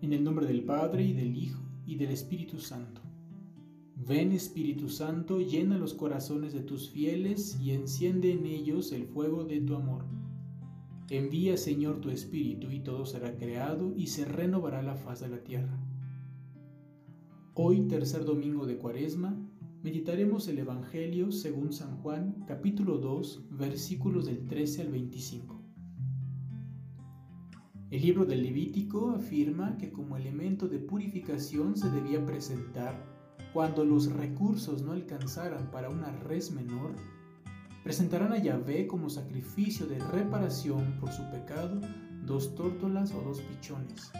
En el nombre del Padre y del Hijo y del Espíritu Santo. Ven Espíritu Santo, llena los corazones de tus fieles y enciende en ellos el fuego de tu amor. Envía Señor tu Espíritu y todo será creado y se renovará la faz de la tierra. Hoy, tercer domingo de Cuaresma, meditaremos el Evangelio según San Juan, capítulo 2, versículos del 13 al 25. El libro del Levítico afirma que como elemento de purificación se debía presentar, cuando los recursos no alcanzaran para una res menor, presentarán a Yahvé como sacrificio de reparación por su pecado dos tórtolas o dos pichones,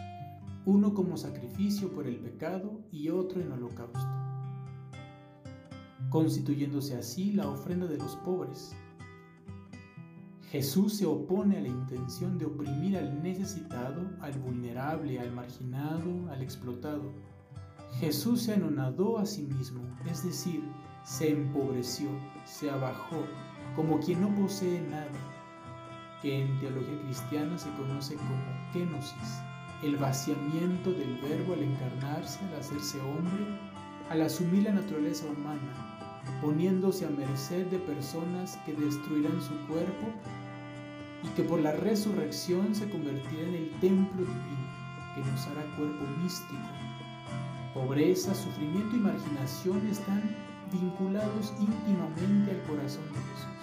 uno como sacrificio por el pecado y otro en holocausto, constituyéndose así la ofrenda de los pobres Jesús se opone a la intención de oprimir al necesitado, al vulnerable, al marginado, al explotado. Jesús se anonadó a sí mismo, es decir, se empobreció, se abajó, como quien no posee nada, que en teología cristiana se conoce como kenosis, el vaciamiento del verbo al encarnarse, al hacerse hombre, al asumir la naturaleza humana, poniéndose a merced de personas que destruirán su cuerpo y que por la resurrección se convertirá en el templo divino que nos hará cuerpo místico. Pobreza, sufrimiento y marginación están vinculados íntimamente al corazón de Jesús.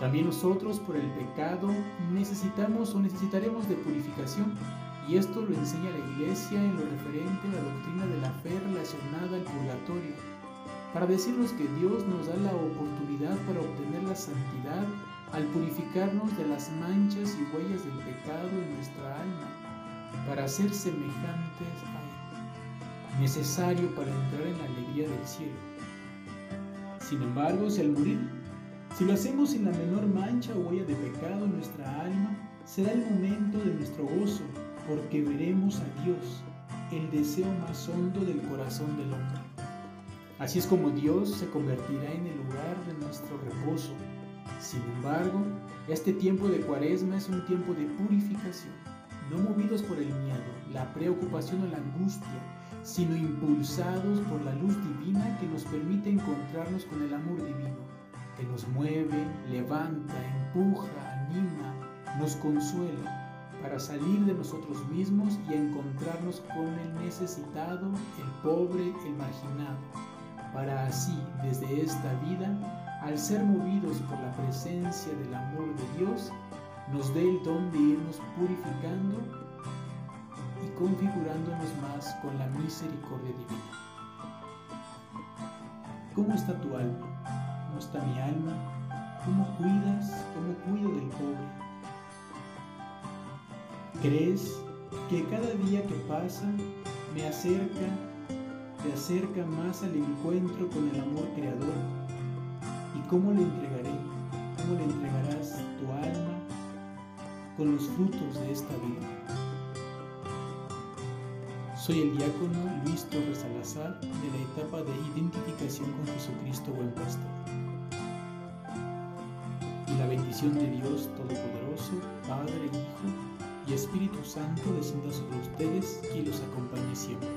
También nosotros por el pecado necesitamos o necesitaremos de purificación y esto lo enseña la Iglesia en lo referente a la doctrina de la fe relacionada al purgatorio, para decirnos que Dios nos da la oportunidad para obtener la santidad al purificarnos de las manchas y huellas del pecado en nuestra alma, para ser semejantes a Él, necesario para entrar en la alegría del cielo. Sin embargo, si al morir, si lo hacemos sin la menor mancha o huella de pecado en nuestra alma, será el momento de nuestro gozo, porque veremos a Dios, el deseo más hondo del corazón del hombre. Así es como Dios se convertirá en el lugar de nuestro reposo, sin embargo, este tiempo de cuaresma es un tiempo de purificación, no movidos por el miedo, la preocupación o la angustia, sino impulsados por la luz divina que nos permite encontrarnos con el amor divino, que nos mueve, levanta, empuja, anima, nos consuela para salir de nosotros mismos y encontrarnos con el necesitado, el pobre, el marginado, para así, desde esta vida, al ser movidos por la presencia del amor de Dios, nos dé el don de irnos purificando y configurándonos más con la misericordia divina. ¿Cómo está tu alma? ¿Cómo está mi alma? ¿Cómo cuidas? ¿Cómo cuido del pobre? ¿Crees que cada día que pasa me acerca, te acerca más al encuentro con el amor creador? cómo le entregaré? ¿Cómo le entregarás tu alma con los frutos de esta vida? Soy el diácono Luis Torres Salazar de la etapa de identificación con Jesucristo Buen Pastor. Y la bendición de Dios Todopoderoso, Padre, Hijo y Espíritu Santo descienda sobre ustedes y los acompañe siempre.